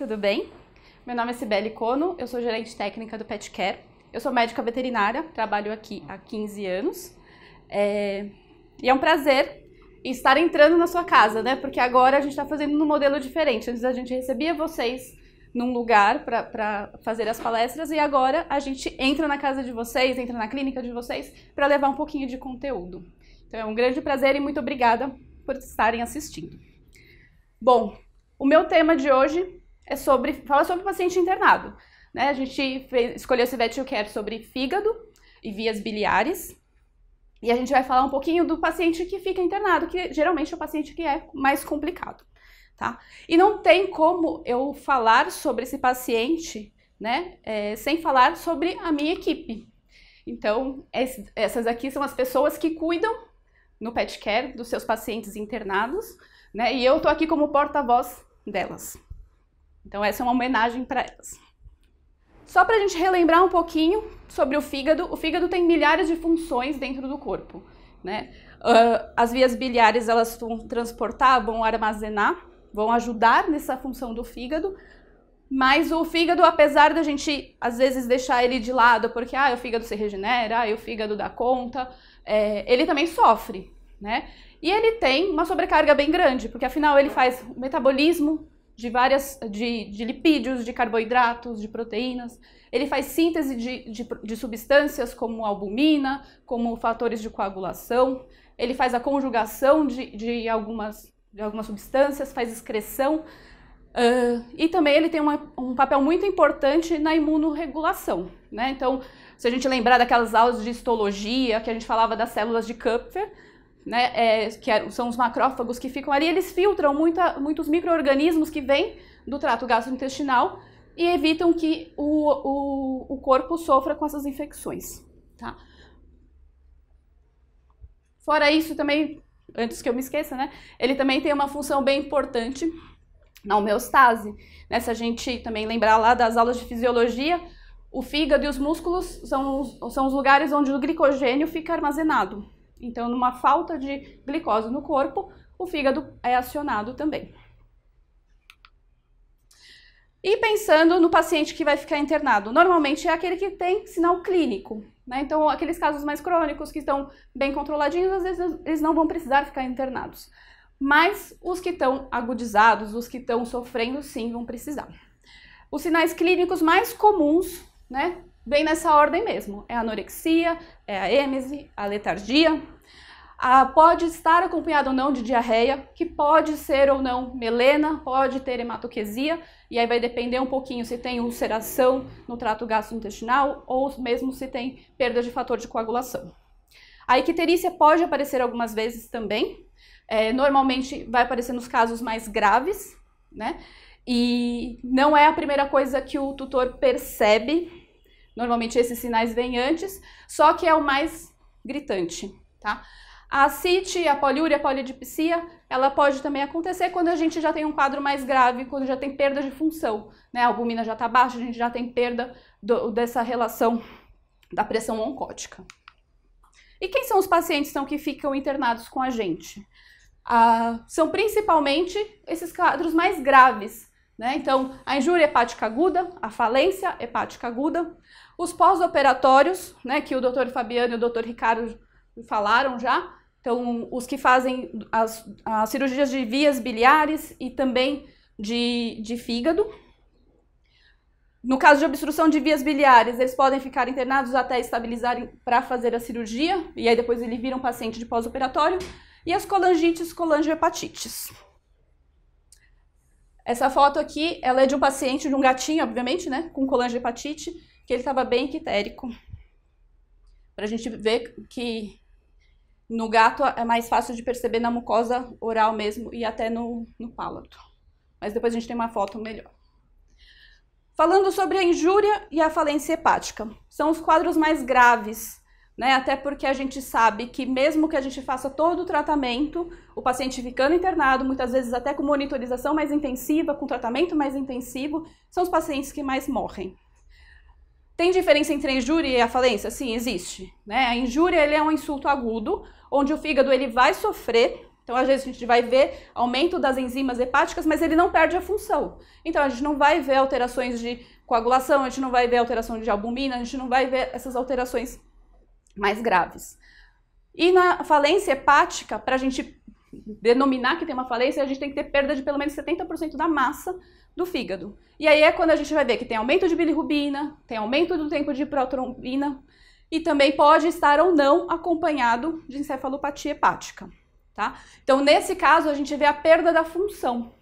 tudo bem? Meu nome é Cibele Cono, eu sou gerente técnica do Pet Care. Eu sou médica veterinária, trabalho aqui há 15 anos. É... E é um prazer estar entrando na sua casa, né? Porque agora a gente está fazendo num modelo diferente. Antes a gente recebia vocês num lugar para fazer as palestras e agora a gente entra na casa de vocês, entra na clínica de vocês para levar um pouquinho de conteúdo. Então é um grande prazer e muito obrigada por estarem assistindo. Bom, o meu tema de hoje é sobre, fala sobre o paciente internado. Né? A gente fez, escolheu esse Vet Care sobre fígado e vias biliares. E a gente vai falar um pouquinho do paciente que fica internado, que geralmente é o paciente que é mais complicado. Tá? E não tem como eu falar sobre esse paciente né, é, sem falar sobre a minha equipe. Então, esse, essas aqui são as pessoas que cuidam no pet care dos seus pacientes internados, né? E eu tô aqui como porta-voz delas. Então, essa é uma homenagem para elas. Só para a gente relembrar um pouquinho sobre o fígado, o fígado tem milhares de funções dentro do corpo. Né? Uh, as vias biliares elas vão transportar, vão armazenar vão ajudar nessa função do fígado. Mas o fígado, apesar da gente às vezes deixar ele de lado, porque ah, o fígado se regenera, ah, o fígado dá conta, é, ele também sofre, né? E ele tem uma sobrecarga bem grande, porque afinal ele faz o metabolismo de várias de, de lipídios, de carboidratos, de proteínas. Ele faz síntese de, de, de substâncias como albumina, como fatores de coagulação. Ele faz a conjugação de, de algumas de algumas substâncias, faz excreção. Uh, e também ele tem uma, um papel muito importante na imunorregulação. Né? Então, se a gente lembrar daquelas aulas de histologia, que a gente falava das células de Kupfer, né, é, que é, são os macrófagos que ficam ali, eles filtram muita, muitos micro-organismos que vêm do trato gastrointestinal e evitam que o, o, o corpo sofra com essas infecções. Tá? Fora isso, também antes que eu me esqueça, né? Ele também tem uma função bem importante na homeostase. Né? Se a gente também lembrar lá das aulas de fisiologia, o fígado e os músculos são os, são os lugares onde o glicogênio fica armazenado. Então, numa falta de glicose no corpo, o fígado é acionado também. E pensando no paciente que vai ficar internado, normalmente é aquele que tem sinal clínico. Né? Então, aqueles casos mais crônicos que estão bem controladinhos, às vezes eles não vão precisar ficar internados. Mas os que estão agudizados, os que estão sofrendo, sim, vão precisar. Os sinais clínicos mais comuns, né, vem nessa ordem mesmo. É a anorexia, é a êmese, a letargia, ah, pode estar acompanhado ou não de diarreia, que pode ser ou não melena, pode ter hematoquesia, e aí vai depender um pouquinho se tem ulceração no trato gastrointestinal ou mesmo se tem perda de fator de coagulação. A icterícia pode aparecer algumas vezes também, é, normalmente vai aparecer nos casos mais graves, né? E não é a primeira coisa que o tutor percebe, normalmente esses sinais vêm antes, só que é o mais gritante, tá? A ascite, a poliúria, a polidipsia, ela pode também acontecer quando a gente já tem um quadro mais grave, quando já tem perda de função. Né? A albumina já está baixa, a gente já tem perda do, dessa relação da pressão oncótica. E quem são os pacientes então, que ficam internados com a gente? Ah, são principalmente esses quadros mais graves. Né? Então, a injúria hepática aguda, a falência hepática aguda, os pós-operatórios, né, que o Dr. Fabiano e o Dr. Ricardo falaram já, então, os que fazem as, as cirurgias de vias biliares e também de, de fígado. No caso de obstrução de vias biliares, eles podem ficar internados até estabilizarem para fazer a cirurgia, e aí depois ele vira um paciente de pós-operatório. E as colangites, colangiohepatites. Essa foto aqui, ela é de um paciente, de um gatinho, obviamente, né, com colangiohepatite, que ele estava bem quitérico. Para a gente ver que no gato é mais fácil de perceber na mucosa oral mesmo e até no, no palato. Mas depois a gente tem uma foto melhor. Falando sobre a injúria e a falência hepática. São os quadros mais graves, né? Até porque a gente sabe que mesmo que a gente faça todo o tratamento, o paciente ficando internado, muitas vezes até com monitorização mais intensiva, com tratamento mais intensivo, são os pacientes que mais morrem. Tem diferença entre a injúria e a falência? Sim, existe. Né? A injúria ele é um insulto agudo, onde o fígado ele vai sofrer, Então, às vezes, a gente vai ver aumento das enzimas hepáticas, mas ele não perde a função. Então, a gente não vai ver alterações de coagulação, a gente não vai ver alteração de albumina, a gente não vai ver essas alterações mais graves. E na falência hepática, para a gente denominar que tem uma falência, a gente tem que ter perda de pelo menos 70% da massa do fígado. E aí é quando a gente vai ver que tem aumento de bilirrubina, tem aumento do tempo de protrombina e também pode estar ou não acompanhado de encefalopatia hepática, tá? Então, nesse caso, a gente vê a perda da função.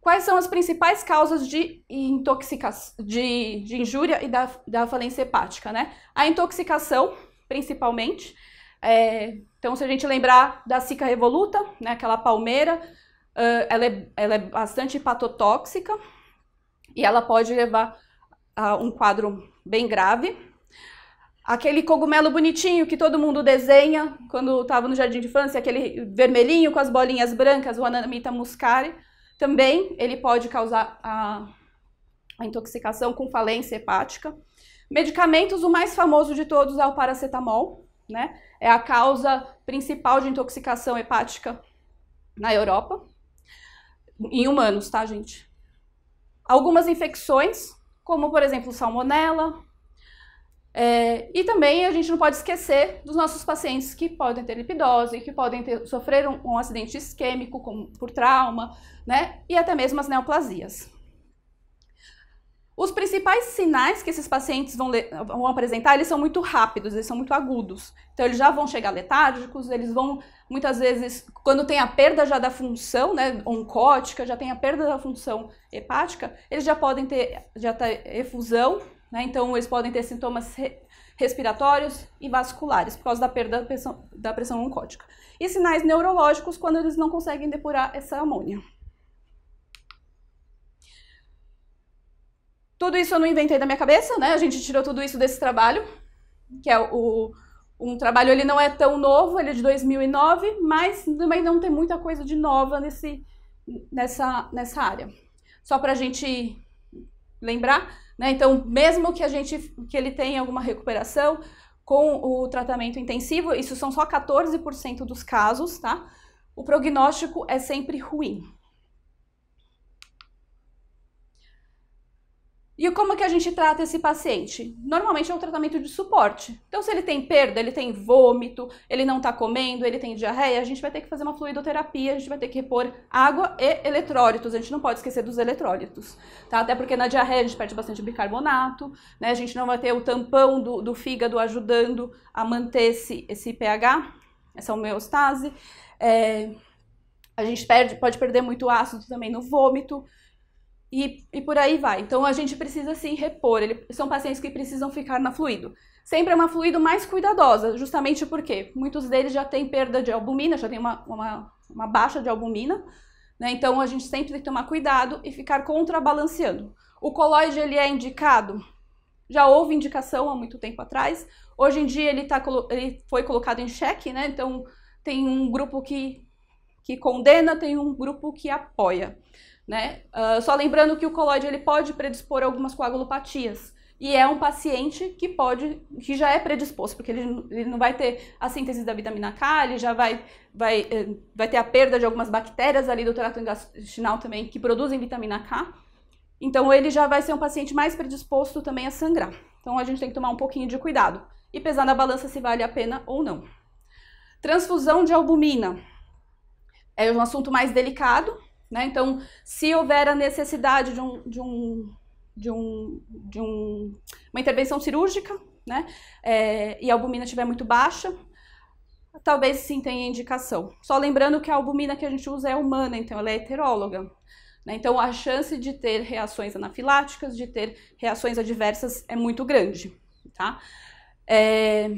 Quais são as principais causas de intoxicação, de, de injúria e da, da falência hepática, né? A intoxicação, principalmente, é, então, se a gente lembrar da Sica revoluta, né, aquela palmeira, uh, ela, é, ela é bastante hepatotóxica e ela pode levar a um quadro bem grave. Aquele cogumelo bonitinho que todo mundo desenha quando estava no jardim de infância, aquele vermelhinho com as bolinhas brancas, o Anamita muscari, também ele pode causar a, a intoxicação com falência hepática. Medicamentos, o mais famoso de todos é o paracetamol, né? É a causa principal de intoxicação hepática na Europa, em humanos, tá, gente? Algumas infecções, como por exemplo salmonela, é, e também a gente não pode esquecer dos nossos pacientes que podem ter lipidose, que podem ter, sofrer um, um acidente isquêmico com, por trauma, né? E até mesmo as neoplasias. Os principais sinais que esses pacientes vão, vão, apresentar, eles são muito rápidos, eles são muito agudos. Então, eles já vão chegar letárgicos, eles vão, muitas vezes, quando tem a perda já da função, né, oncótica, já tem a perda da função hepática, eles já podem ter, já ter efusão, né, então eles podem ter sintomas re, respiratórios e vasculares, por causa da perda da pressão, da pressão oncótica. E sinais neurológicos, quando eles não conseguem depurar essa amônia. Tudo isso eu não inventei da minha cabeça, né? A gente tirou tudo isso desse trabalho, que é o, um trabalho, ele não é tão novo, ele é de 2009, mas também não tem muita coisa de nova nesse, nessa, nessa área. Só para a gente lembrar, né? Então, mesmo que a gente que ele tenha alguma recuperação com o tratamento intensivo, isso são só 14% dos casos, tá? O prognóstico é sempre ruim. E como que a gente trata esse paciente? Normalmente é um tratamento de suporte. Então, se ele tem perda, ele tem vômito, ele não está comendo, ele tem diarreia, a gente vai ter que fazer uma fluidoterapia, a gente vai ter que repor água e eletrólitos. A gente não pode esquecer dos eletrólitos, tá? Até porque na diarreia a gente perde bastante bicarbonato, né? A gente não vai ter o tampão do, do fígado ajudando a manter esse, esse pH, essa homeostase. É, a gente perde, pode perder muito ácido também no vômito e, e por aí vai. Então a gente precisa sim repor. Ele, são pacientes que precisam ficar na fluido. Sempre é uma fluido mais cuidadosa, justamente porque muitos deles já têm perda de albumina, já tem uma, uma, uma baixa de albumina, né? Então a gente sempre tem que tomar cuidado e ficar contrabalanceando. O coloide ele é indicado, já houve indicação há muito tempo atrás. Hoje em dia ele, tá, ele foi colocado em xeque, né? Então tem um grupo que, que condena, tem um grupo que apoia. Né? Uh, só lembrando que o coloide ele pode predispor algumas coagulopatias. E é um paciente que pode, que já é predisposto, porque ele, ele não vai ter a síntese da vitamina K, ele já vai, vai, eh, vai ter a perda de algumas bactérias ali do trato intestinal também que produzem vitamina K. Então ele já vai ser um paciente mais predisposto também a sangrar. Então a gente tem que tomar um pouquinho de cuidado e pesar na balança se vale a pena ou não. Transfusão de albumina é um assunto mais delicado, né? Então, se houver a necessidade de, um, de, um, de, um, de um, uma intervenção cirúrgica, né? É, e a albumina estiver muito baixa, talvez sim tenha indicação. Só lembrando que a albumina que a gente usa é humana, então ela é heteróloga. Né? Então, a chance de ter reações anafiláticas, de ter reações adversas é muito grande. Tá? É...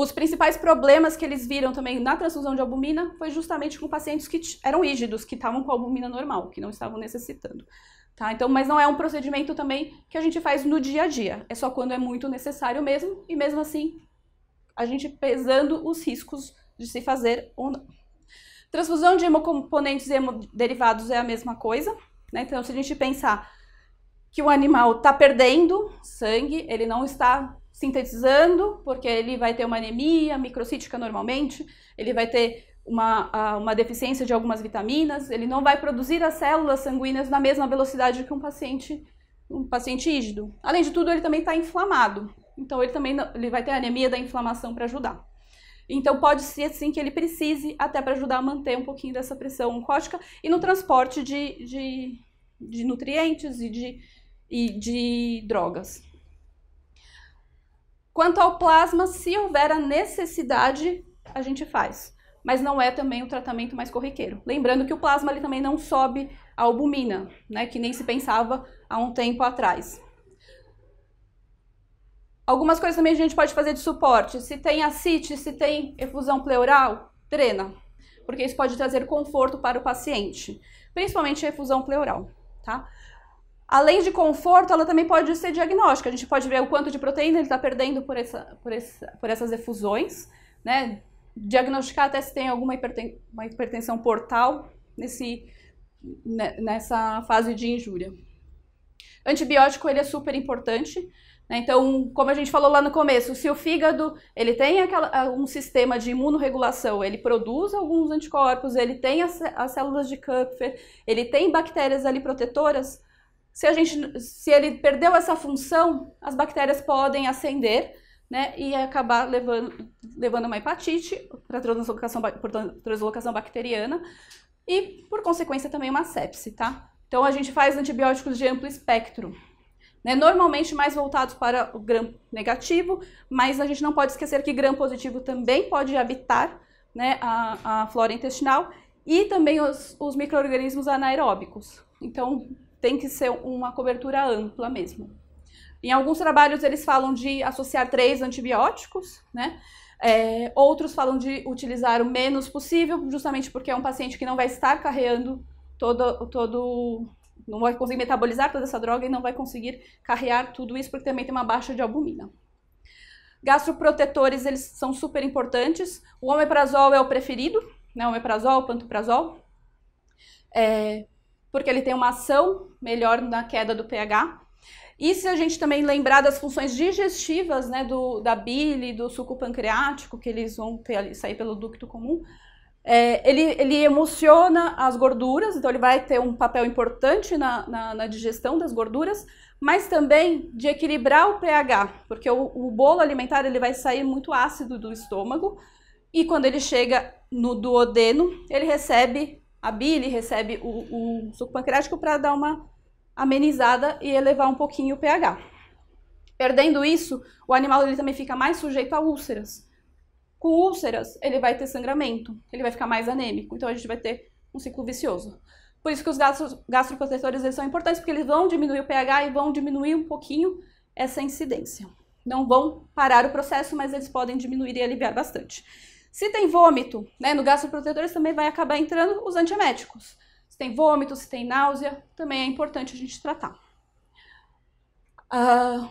Os principais problemas que eles viram também na transfusão de albumina foi justamente com pacientes que eram rígidos, que estavam com albumina normal, que não estavam necessitando. Tá? Então, mas não é um procedimento também que a gente faz no dia a dia. É só quando é muito necessário mesmo, e mesmo assim, a gente pesando os riscos de se fazer ou não. Transfusão de hemocomponentes e hemoderivados é a mesma coisa. Né? Então, se a gente pensar que o animal está perdendo sangue, ele não está sintetizando, porque ele vai ter uma anemia microcítica normalmente, ele vai ter uma, uma deficiência de algumas vitaminas, ele não vai produzir as células sanguíneas na mesma velocidade que um paciente, um paciente rígido. Além de tudo, ele também está inflamado, então ele também ele vai ter anemia da inflamação para ajudar. Então pode ser sim que ele precise até para ajudar a manter um pouquinho dessa pressão oncótica e no transporte de, de, de nutrientes e de, e de drogas. Quanto ao plasma, se houver a necessidade, a gente faz. Mas não é também o tratamento mais corriqueiro. Lembrando que o plasma ele também não sobe a albumina, né, que nem se pensava há um tempo atrás. Algumas coisas também a gente pode fazer de suporte. Se tem ascite, se tem efusão pleural, drena. Porque isso pode trazer conforto para o paciente. Principalmente a efusão pleural, tá? Além de conforto, ela também pode ser diagnóstica. A gente pode ver o quanto de proteína ele está perdendo por, essa, por, essa, por essas efusões, né? Diagnosticar até se tem alguma hiperten uma hipertensão portal nesse, né, nessa fase de injúria. Antibiótico ele é super importante. Né? Então, como a gente falou lá no começo, se o fígado ele tem aquela, um sistema de imunorregulação, ele produz alguns anticorpos, ele tem as, as células de Kupfer, ele tem bactérias ali protetoras, se, a gente, se ele perdeu essa função, as bactérias podem ascender né, e acabar levando, levando uma hepatite para translocação, por translocação bacteriana e, por consequência, também uma sepse, tá? Então, a gente faz antibióticos de amplo espectro, né, normalmente mais voltados para o gram negativo, mas a gente não pode esquecer que gram positivo também pode habitar né, a, a flora intestinal e também os, os micro-organismos anaeróbicos. Então, tem que ser uma cobertura ampla mesmo. Em alguns trabalhos eles falam de associar três antibióticos, né? É, outros falam de utilizar o menos possível, justamente porque é um paciente que não vai estar carreando todo, todo não vai conseguir metabolizar toda essa droga e não vai conseguir carrear tudo isso porque também tem uma baixa de albumina. Gastroprotetores, eles são super importantes. O omeprazol é o preferido, né? Omeprazol, pantoprazol. É, porque ele tem uma ação melhor na queda do pH. E se a gente também lembrar das funções digestivas, né, do, da bile, do suco pancreático, que eles vão ter, sair pelo ducto comum, é, ele, ele emociona as gorduras, então ele vai ter um papel importante na, na, na, digestão das gorduras, mas também de equilibrar o pH, porque o, o bolo alimentar ele vai sair muito ácido do estômago, e quando ele chega no duodeno, ele recebe a bile, recebe o, o suco pancreático para dar uma amenizada e elevar um pouquinho o pH. Perdendo isso, o animal ele também fica mais sujeito a úlceras. Com úlceras, ele vai ter sangramento, ele vai ficar mais anêmico, então a gente vai ter um ciclo vicioso. Por isso que os gastro, gastroprotetores eles são importantes, porque eles vão diminuir o pH e vão diminuir um pouquinho essa incidência. Não vão parar o processo, mas eles podem diminuir e aliviar bastante. Se tem vômito, né, no gastroprotetores também vai acabar entrando os antieméticos. Se tem vômito, se tem náusea, também é importante a gente tratar. Uh,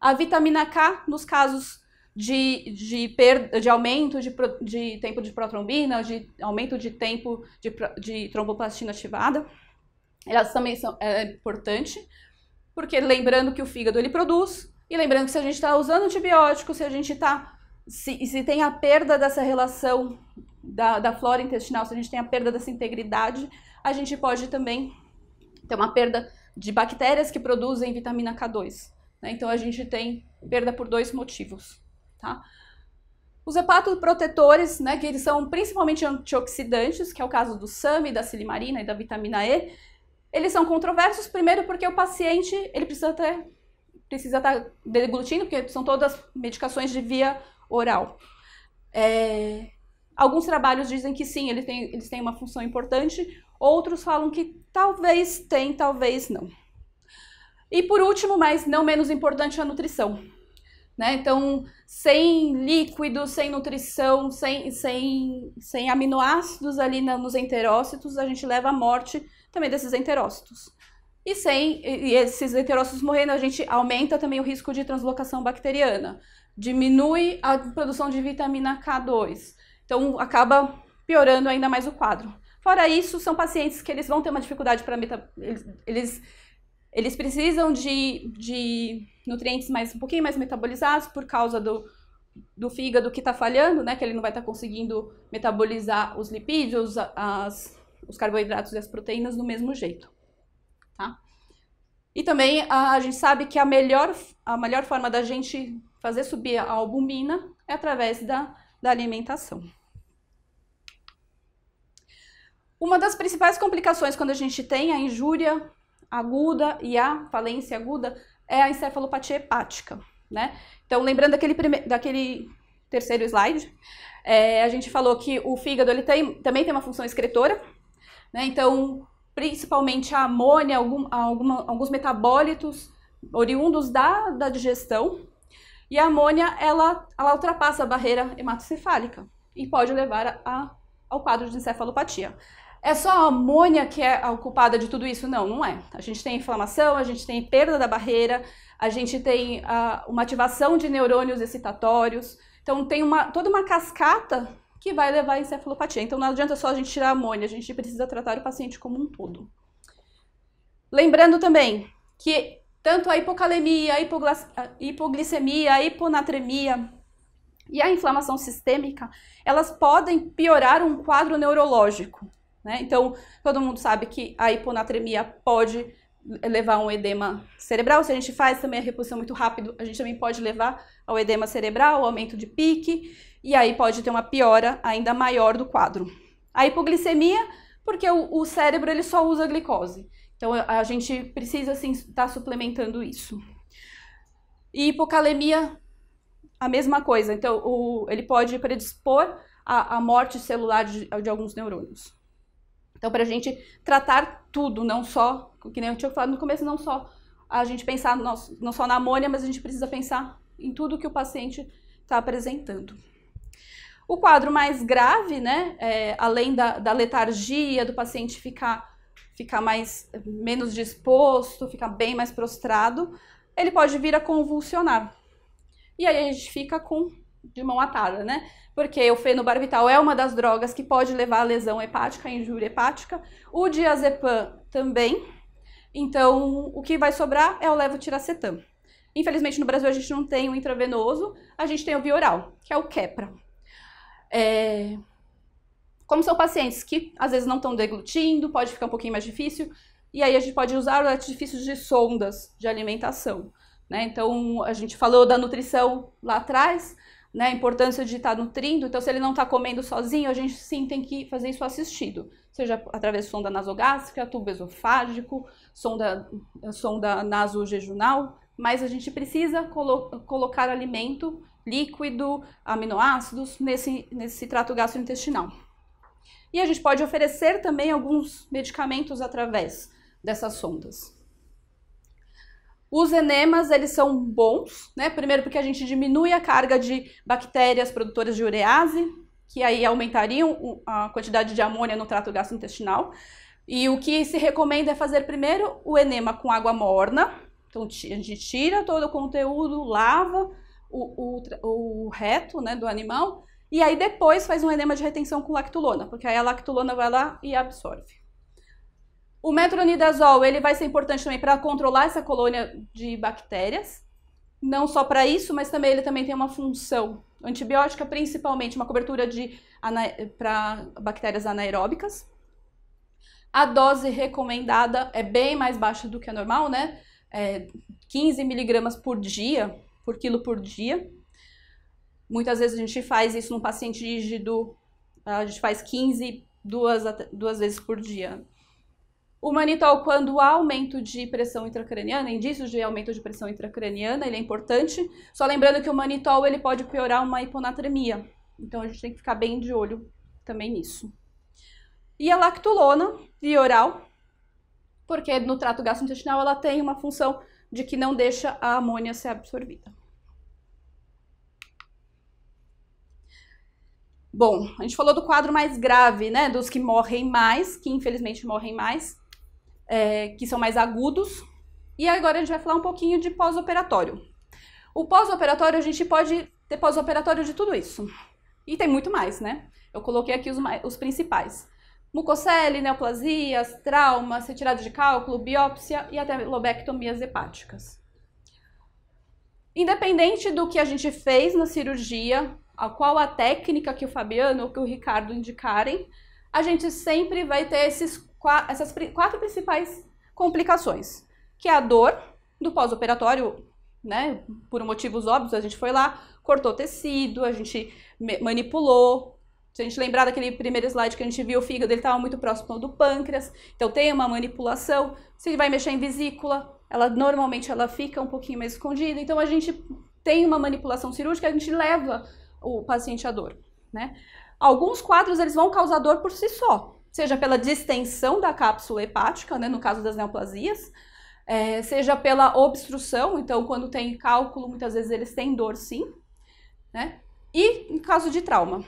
a vitamina K, nos casos de, de, per, de aumento de, de tempo de protrombina, de aumento de tempo de, de tromboplastina ativada, elas também são é importante, porque lembrando que o fígado ele produz, e lembrando que se a gente está usando antibiótico, se a gente está se, se tem a perda dessa relação da, da flora intestinal, se a gente tem a perda dessa integridade, a gente pode também ter uma perda de bactérias que produzem vitamina K2. Né? Então a gente tem perda por dois motivos. Tá? Os hepatoprotetores, né, que eles são principalmente antioxidantes, que é o caso do SAMI, da silimarina e da vitamina E, eles são controversos, primeiro porque o paciente ele precisa ter precisa estar deglutindo, porque são todas medicações de via oral. É, alguns trabalhos dizem que sim, eles têm, eles têm uma função importante, outros falam que talvez tem, talvez não. E por último, mas não menos importante, a nutrição. Né? Então, sem líquido, sem nutrição, sem, sem, sem aminoácidos ali nos enterócitos, a gente leva à morte também desses enterócitos. E sem e esses enterócitos morrendo, a gente aumenta também o risco de translocação bacteriana diminui a produção de vitamina K2. Então, acaba piorando ainda mais o quadro. Fora isso, são pacientes que eles vão ter uma dificuldade para meta... eles, eles eles precisam de, de nutrientes mais um pouquinho mais metabolizados por causa do, do fígado que está falhando, né? Que ele não vai estar tá conseguindo metabolizar os lipídios, as, os carboidratos e as proteínas do mesmo jeito, tá? E também a, a gente sabe que a melhor, a melhor forma da gente fazer subir a albumina é através da, da alimentação. Uma das principais complicações quando a gente tem a injúria aguda e a falência aguda é a encefalopatia hepática, né? Então, lembrando daquele, daquele terceiro slide, é, a gente falou que o fígado ele tem, também tem uma função excretora, né? Então, principalmente a amônia, algum, alguma, alguns metabólitos oriundos da, da digestão, e a amônia, ela, ela ultrapassa a barreira hematocefálica e pode levar a, a, ao quadro de encefalopatia. É só a amônia que é a culpada de tudo isso? Não, não é. A gente tem inflamação, a gente tem perda da barreira, a gente tem uh, uma ativação de neurônios excitatórios. Então tem uma, toda uma cascata que vai levar a encefalopatia. Então não adianta só a gente tirar a amônia, a gente precisa tratar o paciente como um todo. Lembrando também que tanto a hipocalemia, a hipoglicemia, a hiponatremia e a inflamação sistêmica, elas podem piorar um quadro neurológico. Né? Então, todo mundo sabe que a hiponatremia pode levar a um edema cerebral. Se a gente faz também a reposição muito rápido, a gente também pode levar ao edema cerebral, ao aumento de pique, e aí pode ter uma piora ainda maior do quadro. A hipoglicemia, porque o, o cérebro ele só usa glicose. Então, a gente precisa, assim, estar tá suplementando isso. E hipocalemia, a mesma coisa. Então, o, ele pode predispor à, morte celular de, de alguns neurônios. Então, para a gente tratar tudo, não só, que nem eu tinha falado no começo, não só a gente pensar não, não só na amônia, mas a gente precisa pensar em tudo que o paciente está apresentando. O quadro mais grave, né, é, além da, da, letargia, do paciente ficar, ficar mais, menos disposto, ficar bem mais prostrado, ele pode vir a convulsionar. E aí a gente fica com de mão atada, né? Porque o fenobarbital é uma das drogas que pode levar a lesão hepática, a injúria hepática. O diazepam também. Então, o que vai sobrar é o levotiracetam. Infelizmente, no Brasil a gente não tem o intravenoso, a gente tem o bioral, que é o Kepra. É... Como são pacientes que às vezes não estão deglutindo, pode ficar um pouquinho mais difícil, e aí a gente pode usar artifícios de sondas de alimentação. Né? Então, a gente falou da nutrição lá atrás, né, a importância de estar nutrindo. Então, se ele não está comendo sozinho, a gente sim tem que fazer isso assistido, seja através de sonda nasogástrica, tubo esofágico, sonda, sonda nasojejunal, mas a gente precisa colo colocar alimento líquido, aminoácidos nesse, nesse trato gastrointestinal. E a gente pode oferecer também alguns medicamentos através dessas sondas. Os enemas, eles são bons, né? Primeiro porque a gente diminui a carga de bactérias produtoras de urease, que aí aumentariam a quantidade de amônia no trato gastrointestinal. E o que se recomenda é fazer primeiro o enema com água morna. Então a gente tira todo o conteúdo, lava o, o, o reto né, do animal, e aí depois faz um enema de retenção com lactulona, porque aí a lactulona vai lá e absorve. O metronidazol ele vai ser importante também para controlar essa colônia de bactérias. Não só para isso, mas também ele também tem uma função antibiótica, principalmente uma cobertura de para bactérias anaeróbicas. A dose recomendada é bem mais baixa do que a normal, né? É 15 miligramas por dia, por quilo por dia. Muitas vezes a gente faz isso num paciente rígido, a gente faz 15 duas, duas vezes por dia. O manitol, quando há aumento de pressão intracraniana, indícios de aumento de pressão intracraniana, ele é importante. Só lembrando que o manitol ele pode piorar uma hiponatremia. Então a gente tem que ficar bem de olho também nisso. E a lactulona, via oral, porque no trato gastrointestinal ela tem uma função de que não deixa a amônia ser absorvida. Bom, a gente falou do quadro mais grave, né? Dos que morrem mais, que infelizmente morrem mais é, que são mais agudos. E agora a gente vai falar um pouquinho de pós-operatório. O pós-operatório, a gente pode ter pós-operatório de tudo isso. E tem muito mais, né? Eu coloquei aqui os, os principais. Mucocele, neoplasias, traumas, retirada de cálculo, biópsia e até lobectomias hepáticas. Independente do que a gente fez na cirurgia, a qual a técnica que o Fabiano ou que o Ricardo indicarem, a gente sempre vai ter esses, essas quatro principais complicações, que é a dor do pós-operatório, né? Por motivos óbvios, a gente foi lá, cortou tecido, a gente manipulou. Se a gente lembrar daquele primeiro slide que a gente viu, o fígado estava muito próximo do pâncreas, então tem uma manipulação. Se vai mexer em vesícula, ela normalmente ela fica um pouquinho mais escondida. Então a gente tem uma manipulação cirúrgica, a gente leva o paciente à dor, né? Alguns quadros eles vão causar dor por si só, seja pela distensão da cápsula hepática, né, no caso das neoplasias, é, seja pela obstrução, então quando tem cálculo, muitas vezes eles têm dor sim, né? E em caso de trauma.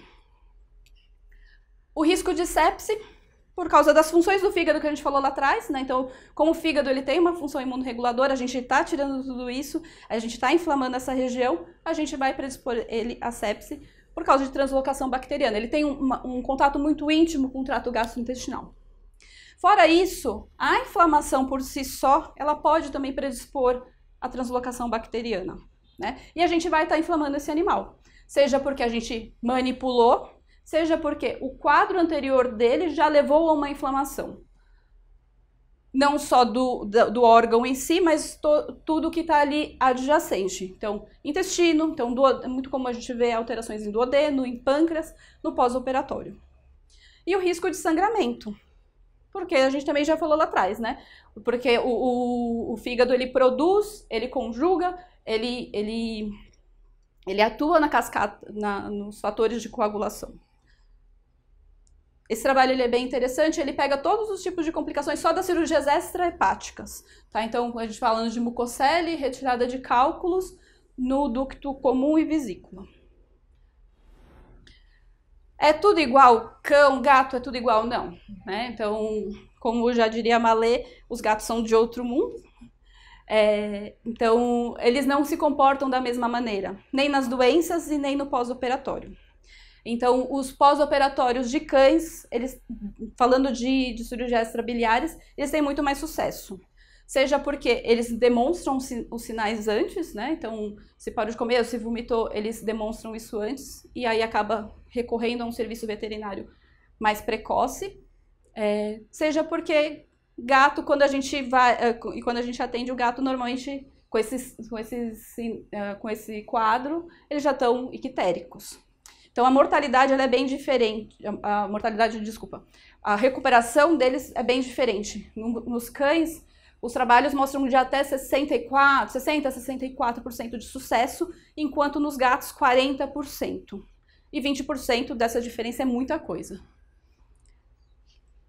O risco de sepse, por causa das funções do fígado que a gente falou lá atrás, né? Então, como o fígado ele tem uma função imunorreguladora, a gente está tirando tudo isso, a gente está inflamando essa região, a gente vai predispor ele a sepse por causa de translocação bacteriana. Ele tem um, um contato muito íntimo com o trato gastrointestinal. Fora isso, a inflamação por si só, ela pode também predispor a translocação bacteriana, né? E a gente vai estar tá inflamando esse animal, seja porque a gente manipulou seja porque o quadro anterior dele já levou a uma inflamação. Não só do, do, órgão em si, mas to, tudo que está ali adjacente. Então, intestino, então do, é muito comum a gente ver alterações em duodeno, em pâncreas, no pós-operatório. E o risco de sangramento, porque a gente também já falou lá atrás, né? Porque o, o, o fígado ele produz, ele conjuga, ele, ele, ele atua na cascata, na, nos fatores de coagulação. Esse trabalho ele é bem interessante, ele pega todos os tipos de complicações só das cirurgias extrahepáticas, tá? Então, a gente falando de mucocele, retirada de cálculos no ducto comum e vesícula. É tudo igual? Cão, gato, é tudo igual? Não, né? Então, como já diria Malê, os gatos são de outro mundo. É, então, eles não se comportam da mesma maneira, nem nas doenças e nem no pós-operatório. Então, os pós-operatórios de cães, eles, falando de, de cirurgia extrabiliares, eles têm muito mais sucesso. Seja porque eles demonstram os sinais antes, né? Então, se parou de comer, se vomitou, eles demonstram isso antes, e aí acaba recorrendo a um serviço veterinário mais precoce. É, seja porque gato, quando a gente vai, é, e quando a gente atende o gato, normalmente com, esses, com, esses, é, com esse quadro, eles já estão ictéricos. Então a mortalidade ela é bem diferente, a mortalidade, desculpa, a recuperação deles é bem diferente. Nos cães, os trabalhos mostram de até 64, 60 a 64% de sucesso, enquanto nos gatos 40%. E 20% dessa diferença é muita coisa.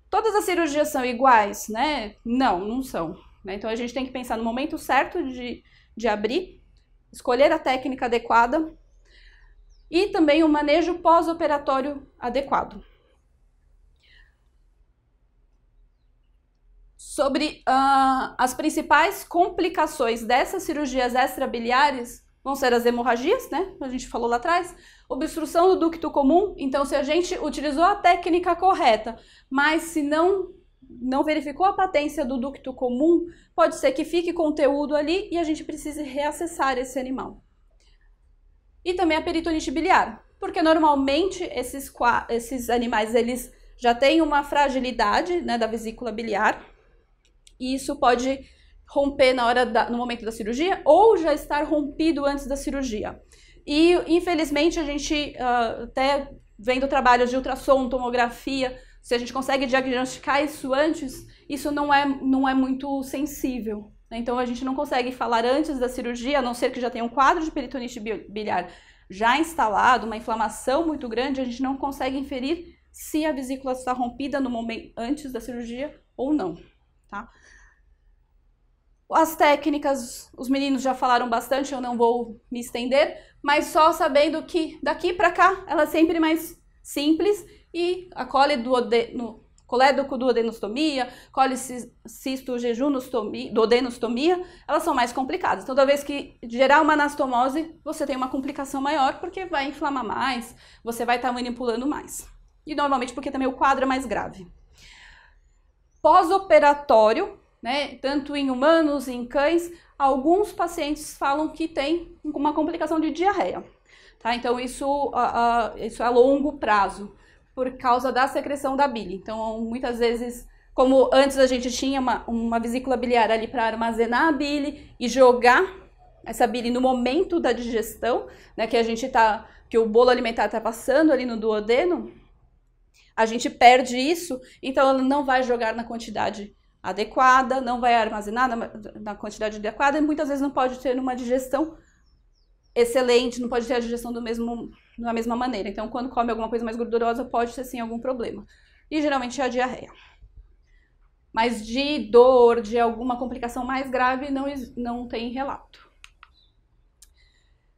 Todas as cirurgias são iguais, né? Não, não são. Né? Então a gente tem que pensar no momento certo de, de abrir, escolher a técnica adequada e também o manejo pós-operatório adequado. Sobre uh, as principais complicações dessas cirurgias extrabiliares vão ser as hemorragias, né? A gente falou lá atrás, obstrução do ducto comum. Então, se a gente utilizou a técnica correta, mas se não não verificou a patência do ducto comum, pode ser que fique conteúdo ali e a gente precise reacessar esse animal e também a peritonite biliar, porque normalmente esses, esses animais eles já têm uma fragilidade né, da vesícula biliar e isso pode romper na hora da, no momento da cirurgia ou já estar rompido antes da cirurgia. E infelizmente a gente uh, até vendo trabalhos de ultrassom, tomografia, se a gente consegue diagnosticar isso antes, isso não é, não é muito sensível. Né? Então a gente não consegue falar antes da cirurgia, a não ser que já tenha um quadro de peritonite biliar já instalado, uma inflamação muito grande, a gente não consegue inferir se a vesícula está rompida no momento antes da cirurgia ou não, tá? As técnicas, os meninos já falaram bastante, eu não vou me estender, mas só sabendo que daqui para cá ela é sempre mais simples e a cole do colédoco-duodenostomia, colicisto-jejunostomia, duodenostomia, elas são mais complicadas. Então, toda vez que gerar uma anastomose, você tem uma complicação maior, porque vai inflamar mais, você vai estar tá manipulando mais. E normalmente porque também o quadro é mais grave. Pós-operatório, né, tanto em humanos em cães, alguns pacientes falam que tem uma complicação de diarreia. Tá? Então, isso, uh, uh, isso é a longo prazo, por causa da secreção da bile. Então, muitas vezes, como antes a gente tinha uma, uma vesícula biliar ali para armazenar a bile e jogar essa bile no momento da digestão, né, que a gente tá, que o bolo alimentar está passando ali no duodeno, a gente perde isso, então ela não vai jogar na quantidade adequada, não vai armazenar na, na quantidade adequada e muitas vezes não pode ter uma digestão excelente, não pode ter a digestão do mesmo, da mesma maneira. Então, quando come alguma coisa mais gordurosa, pode ter sim algum problema. E geralmente é a diarreia. Mas de dor, de alguma complicação mais grave, não, não tem relato.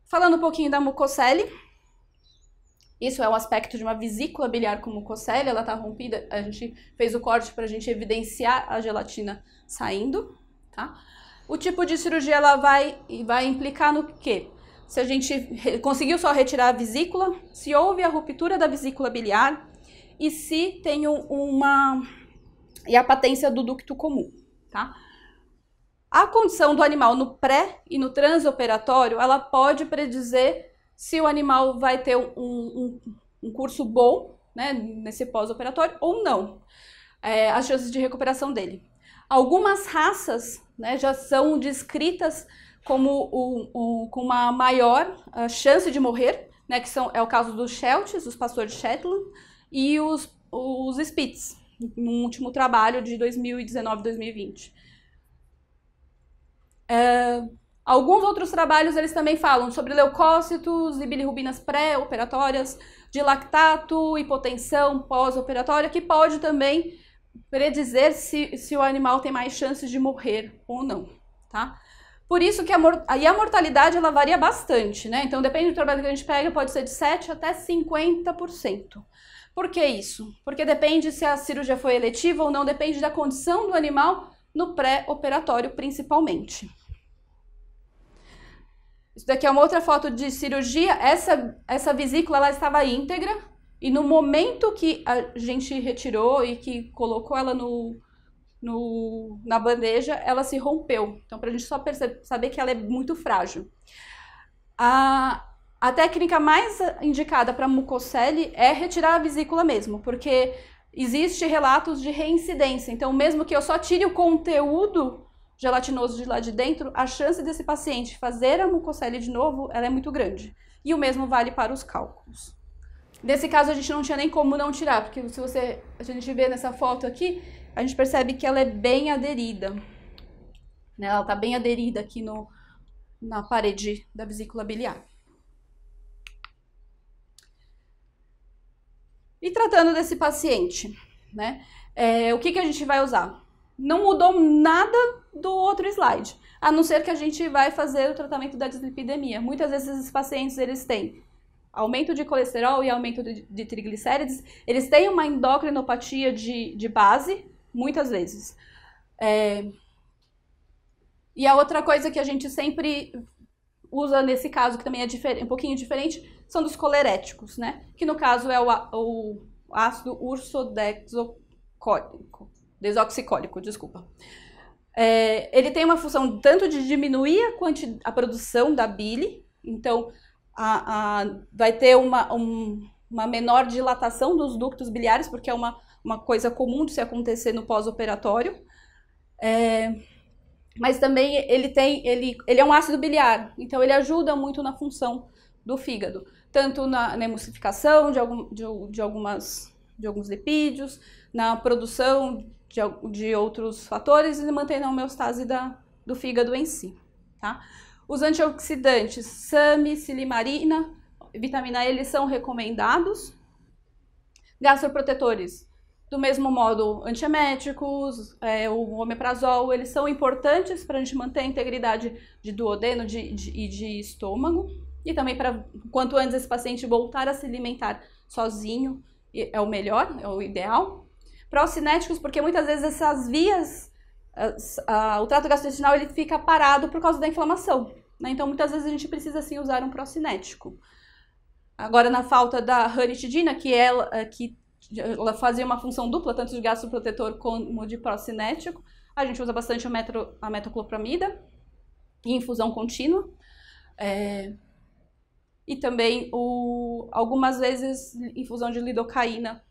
Falando um pouquinho da mucocele, isso é um aspecto de uma vesícula biliar com mucocele, ela está rompida, a gente fez o corte para a gente evidenciar a gelatina saindo, tá? O tipo de cirurgia ela vai, vai implicar no quê? Se a gente conseguiu só retirar a vesícula, se houve a ruptura da vesícula biliar e se tem uma e a patência do ducto comum, tá? A condição do animal no pré e no transoperatório, ela pode predizer se o animal vai ter um, um, um curso bom, né, nesse pós-operatório ou não. É, as chances de recuperação dele. Algumas raças, né, já são descritas como o, o, com uma maior uh, chance de morrer, né, que são, é o caso dos Shelties, os pastores Shetland, e os, os Spitz, no último trabalho de 2019-2020. É, alguns outros trabalhos eles também falam sobre leucócitos e bilirrubinas pré-operatórias, de lactato, hipotensão pós-operatória, que pode também predizer se, se o animal tem mais chances de morrer ou não, tá? Por isso que a, aí a mortalidade ela varia bastante, né? Então depende do trabalho que a gente pega, pode ser de 7 até 50%. Por que isso? Porque depende se a cirurgia foi eletiva ou não, depende da condição do animal no pré-operatório, principalmente. Isso daqui é uma outra foto de cirurgia. Essa, essa vesícula ela estava íntegra e no momento que a gente retirou e que colocou ela no, no, na bandeja, ela se rompeu. Então, para a gente só perceber, saber que ela é muito frágil. A, a técnica mais indicada para mucocele é retirar a vesícula mesmo, porque existe relatos de reincidência. Então, mesmo que eu só tire o conteúdo gelatinoso de lá de dentro, a chance desse paciente fazer a mucocele de novo, ela é muito grande. E o mesmo vale para os cálculos. Nesse caso, a gente não tinha nem como não tirar, porque se você, a gente vê nessa foto aqui, a gente percebe que ela é bem aderida. Né? Ela está bem aderida aqui no, na parede da vesícula biliar. E tratando desse paciente, né? É, o que, que a gente vai usar? Não mudou nada do outro slide, a não ser que a gente vai fazer o tratamento da dislipidemia. Muitas vezes esses pacientes eles têm aumento de colesterol e aumento de, de triglicérides, eles têm uma endocrinopatia de, de base, muitas vezes. É... E a outra coisa que a gente sempre usa nesse caso, que também é um pouquinho diferente, são dos coleréticos, né? Que no caso é o, o ácido ursodexocólico, desoxicólico, desculpa. É, ele tem uma função tanto de diminuir a, a produção da bile, então a, a, vai ter uma, um, uma menor dilatação dos ductos biliares, porque é uma uma coisa comum de se acontecer no pós-operatório. É, mas também ele tem, ele, ele é um ácido biliar, então ele ajuda muito na função do fígado, tanto na, na emulsificação de, algum, de, de, algumas, de alguns lipídios, na produção de, de outros fatores e mantendo a homeostase da, do fígado em si. Tá? Os antioxidantes SAMI, silimarina, vitamina E, eles são recomendados. Gastroprotetores, do mesmo modo, antieméticos, é, o omeprazol, eles são importantes para a gente manter a integridade de duodeno de, de, e de estômago. E também para, quanto antes esse paciente voltar a se alimentar sozinho, é o melhor, é o ideal. Procinéticos, porque muitas vezes essas vias, o trato gastrointestinal ele fica parado por causa da inflamação. Né? Então, muitas vezes a gente precisa sim usar um procinético. Agora, na falta da ranitidina, que, é, que ela fazia uma função dupla, tanto de gastroprotetor como de procinético. A gente usa bastante a, metro, a metoclopramida em infusão contínua. É, e também o, algumas vezes infusão de lidocaína,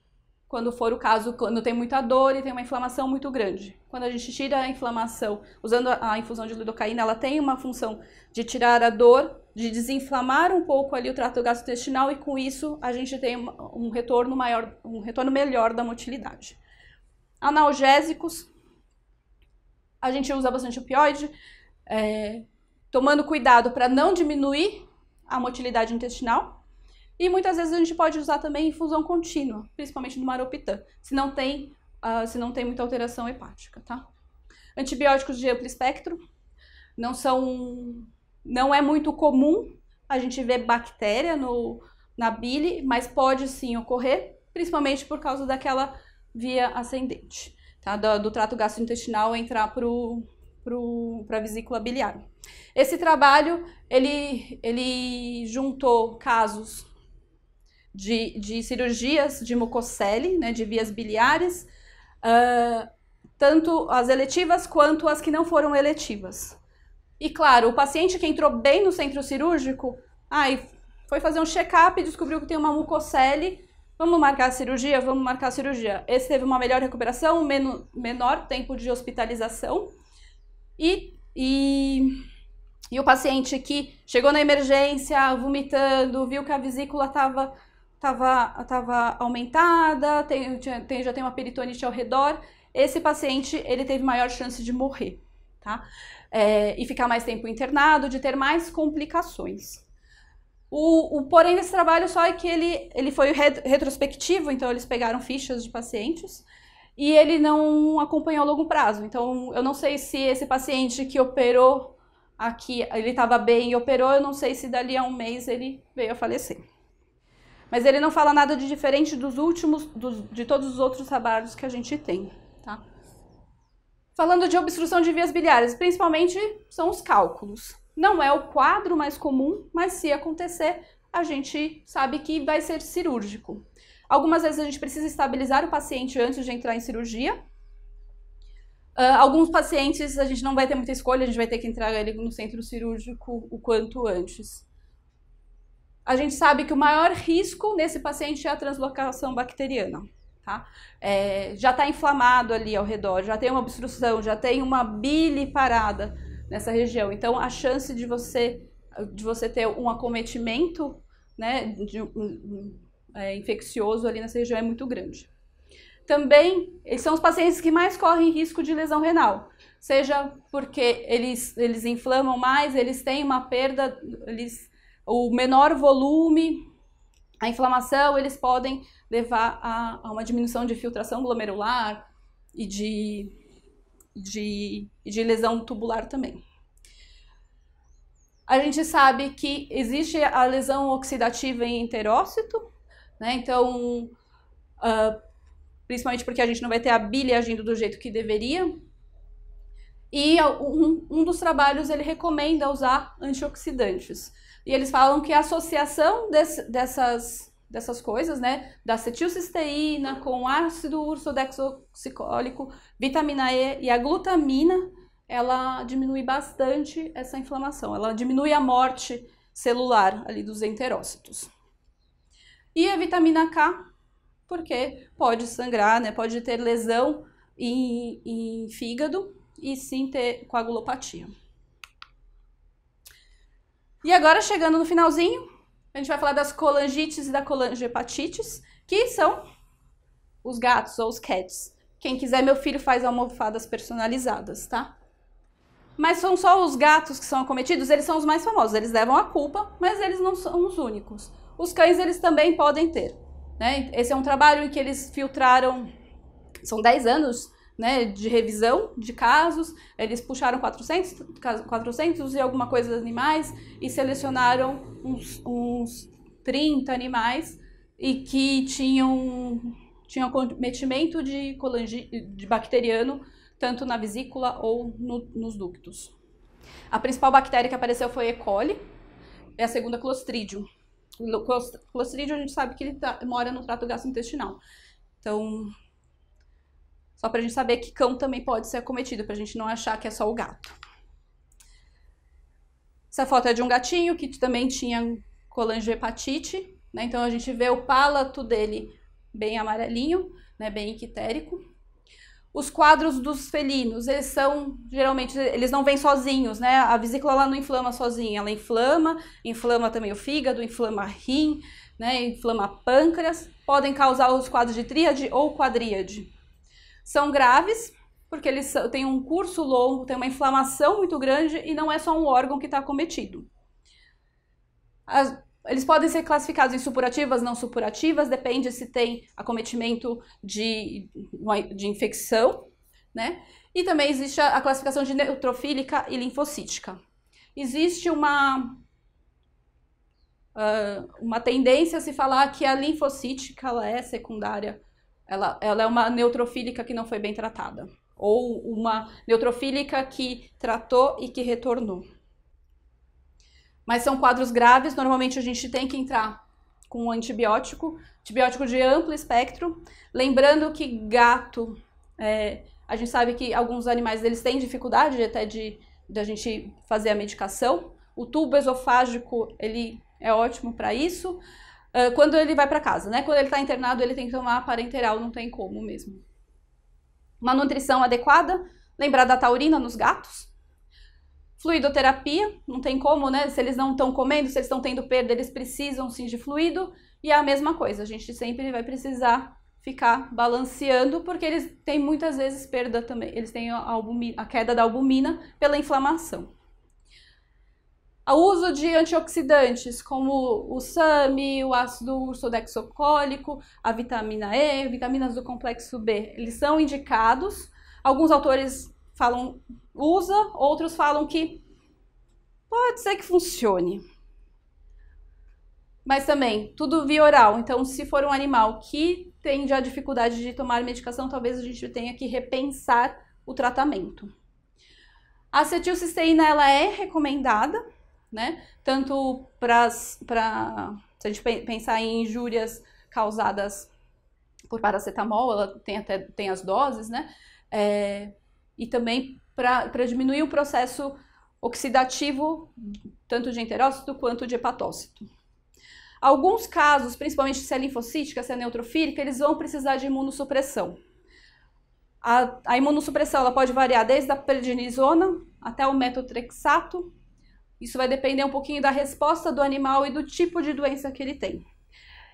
quando for o caso, quando tem muita dor e tem uma inflamação muito grande. Quando a gente tira a inflamação, usando a infusão de lidocaína, ela tem uma função de tirar a dor, de desinflamar um pouco ali o trato gastrointestinal e com isso a gente tem um retorno maior, um retorno melhor da motilidade. Analgésicos, a gente usa bastante opioide, é, tomando cuidado para não diminuir a motilidade intestinal. E muitas vezes a gente pode usar também infusão contínua, principalmente no maropitã, se não tem, uh, se não tem muita alteração hepática, tá? Antibióticos de amplo espectro não são, não é muito comum a gente ver bactéria no, na bile, mas pode sim ocorrer, principalmente por causa daquela via ascendente, tá? Do, do trato gastrointestinal entrar para a vesícula biliar. Esse trabalho, ele, ele juntou casos de, de cirurgias de mucocele, né, de vias biliares, uh, tanto as eletivas quanto as que não foram eletivas. E claro, o paciente que entrou bem no centro cirúrgico, ai, foi fazer um check-up e descobriu que tem uma mucocele, vamos marcar a cirurgia? Vamos marcar a cirurgia. Esse teve uma melhor recuperação, men menor tempo de hospitalização e, e e o paciente que chegou na emergência vomitando, viu que a vesícula estava tava, tava aumentada, tem, tem, já tem uma peritonite ao redor, esse paciente ele teve maior chance de morrer, tá? É, e ficar mais tempo internado, de ter mais complicações. O, o, porém desse trabalho só é que ele, ele foi retrospectivo, então eles pegaram fichas de pacientes e ele não acompanhou a longo prazo. Então eu não sei se esse paciente que operou aqui ele estava bem e operou, eu não sei se dali a um mês ele veio a falecer. Mas ele não fala nada de diferente dos últimos, dos, de todos os outros trabalhos que a gente tem? Falando de obstrução de vias biliares, principalmente são os cálculos. Não é o quadro mais comum, mas se acontecer, a gente sabe que vai ser cirúrgico. Algumas vezes a gente precisa estabilizar o paciente antes de entrar em cirurgia, Uh, alguns pacientes a gente não vai ter muita escolha, a gente vai ter que entrar ele no centro cirúrgico o quanto antes. A gente sabe que o maior risco nesse paciente é a translocação bacteriana. Tá? É, já está inflamado ali ao redor, já tem uma obstrução, já tem uma bile parada nessa região. Então, a chance de você, de você ter um acometimento né, de, é, infeccioso ali nessa região é muito grande também são os pacientes que mais correm risco de lesão renal, seja porque eles, eles inflamam mais, eles têm uma perda, eles, o menor volume, a inflamação, eles podem levar a, a uma diminuição de filtração glomerular e de, de, de lesão tubular também. A gente sabe que existe a lesão oxidativa em enterócito, né? Então, uh, principalmente porque a gente não vai ter a bile agindo do jeito que deveria. E um, um dos trabalhos ele recomenda usar antioxidantes. E eles falam que a associação desse, dessas, dessas coisas, né, da acetilcisteína com ácido ursodeoxicólico, vitamina E e a glutamina, ela diminui bastante essa inflamação. Ela diminui a morte celular ali dos enterócitos. E a vitamina K porque pode sangrar, né? Pode ter lesão em, em fígado e sim ter coagulopatia. E agora, chegando no finalzinho, a gente vai falar das colangites e da colangiopatites, que são os gatos ou os cats. Quem quiser, meu filho faz almofadas personalizadas, tá? Mas são só os gatos que são acometidos, eles são os mais famosos, eles levam a culpa, mas eles não são os únicos. Os cães, eles também podem ter. Né? Esse é um trabalho em que eles filtraram, são 10 anos né, de revisão de casos, eles puxaram 400, 400 e alguma coisa de animais e selecionaram uns, uns 30 animais e que tinham, tinham cometimento de, colangi, de bacteriano tanto na vesícula ou no, nos ductos. A principal bactéria que apareceu foi E. coli, e a segunda Clostridium. Clostridium a gente sabe que ele tá, mora no trato gastrointestinal. Então, só para a gente saber que cão também pode ser acometido, para a gente não achar que é só o gato. Essa foto é de um gatinho que também tinha colangiohepatite, né? Então a gente vê o palato dele bem amarelinho, né? Bem ictérico. Os quadros dos felinos, eles são, geralmente, eles não vêm sozinhos, né? A vesícula não inflama sozinha, ela inflama, inflama também o fígado, inflama rim, né? Inflama pâncreas, podem causar os quadros de tríade ou quadríade. São graves, porque eles têm um curso longo, tem uma inflamação muito grande e não é só um órgão que está acometido. As, eles podem ser classificados em supurativas, não supurativas, depende se tem acometimento de, de infecção, né? E também existe a, a classificação de neutrofílica e linfocítica. Existe uma, uh, uma tendência a se falar que a linfocítica ela é secundária, ela, ela é uma neutrofílica que não foi bem tratada ou uma neutrofílica que tratou e que retornou. Mas são quadros graves, normalmente a gente tem que entrar com um antibiótico, antibiótico de amplo espectro. Lembrando que gato, é, a gente sabe que alguns animais eles têm dificuldade até de, de a gente fazer a medicação. O tubo esofágico ele é ótimo para isso. Uh, quando ele vai para casa, né? Quando ele está internado, ele tem que tomar parenteral, não tem como mesmo. Uma nutrição adequada, lembrar da taurina nos gatos. Fluidoterapia, não tem como, né? Se eles não estão comendo, se eles estão tendo perda, eles precisam sim de fluido. E é a mesma coisa, a gente sempre vai precisar ficar balanceando, porque eles têm muitas vezes perda também, eles têm a, albumina, a queda da albumina pela inflamação. O uso de antioxidantes, como o SAMI, o ácido ursodexocólico, a vitamina E, vitaminas do complexo B, eles são indicados. Alguns autores falam usa, outros falam que pode ser que funcione. Mas também, tudo via oral. Então, se for um animal que tem já dificuldade de tomar medicação, talvez a gente tenha que repensar o tratamento. A acetilcisteína ela é recomendada né? Tanto para se a gente pensar em injúrias causadas por paracetamol, ela tem até tem as doses, né? É, e também para diminuir o processo oxidativo, tanto de enterócito quanto de hepatócito. Alguns casos, principalmente se é linfocítica, se é neutrofílica, eles vão precisar de imunossupressão. A, a imunossupressão ela pode variar desde a prednisona até o metotrexato, isso vai depender um pouquinho da resposta do animal e do tipo de doença que ele tem.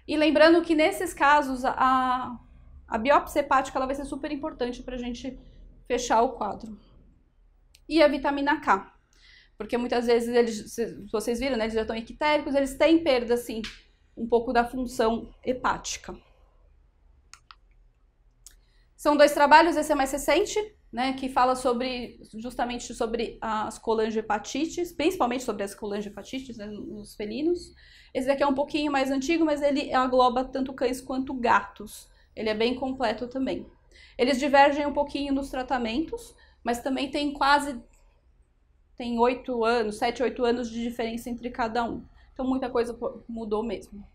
E lembrando que nesses casos a, a biópsia hepática ela vai ser super importante para a gente fechar o quadro. E a vitamina K, porque muitas vezes eles, vocês viram, né, eles já estão equitéricos, eles têm perda assim um pouco da função hepática. São dois trabalhos, esse é mais recente, né, que fala sobre justamente sobre as colangiopatites, principalmente sobre as colangiopatites né, nos felinos. Esse daqui é um pouquinho mais antigo, mas ele agloba tanto cães quanto gatos. Ele é bem completo também. Eles divergem um pouquinho nos tratamentos, mas também tem quase tem oito anos, sete, oito anos de diferença entre cada um. Então muita coisa mudou mesmo.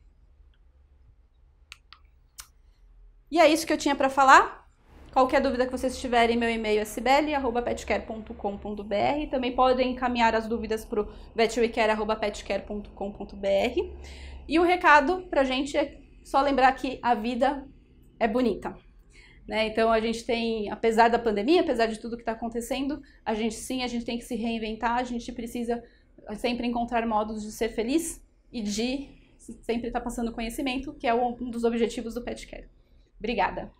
E é isso que eu tinha para falar. Qualquer dúvida que vocês tiverem, meu e-mail é sibeli.petcare.com.br. Também podem encaminhar as dúvidas para o vetwecare.petcare.com.br. E o recado para a gente é só lembrar que a vida é bonita. Né? Então a gente tem, apesar da pandemia, apesar de tudo que está acontecendo, a gente sim, a gente tem que se reinventar, a gente precisa sempre encontrar modos de ser feliz e de sempre estar tá passando conhecimento, que é um dos objetivos do Petcare. Obrigada!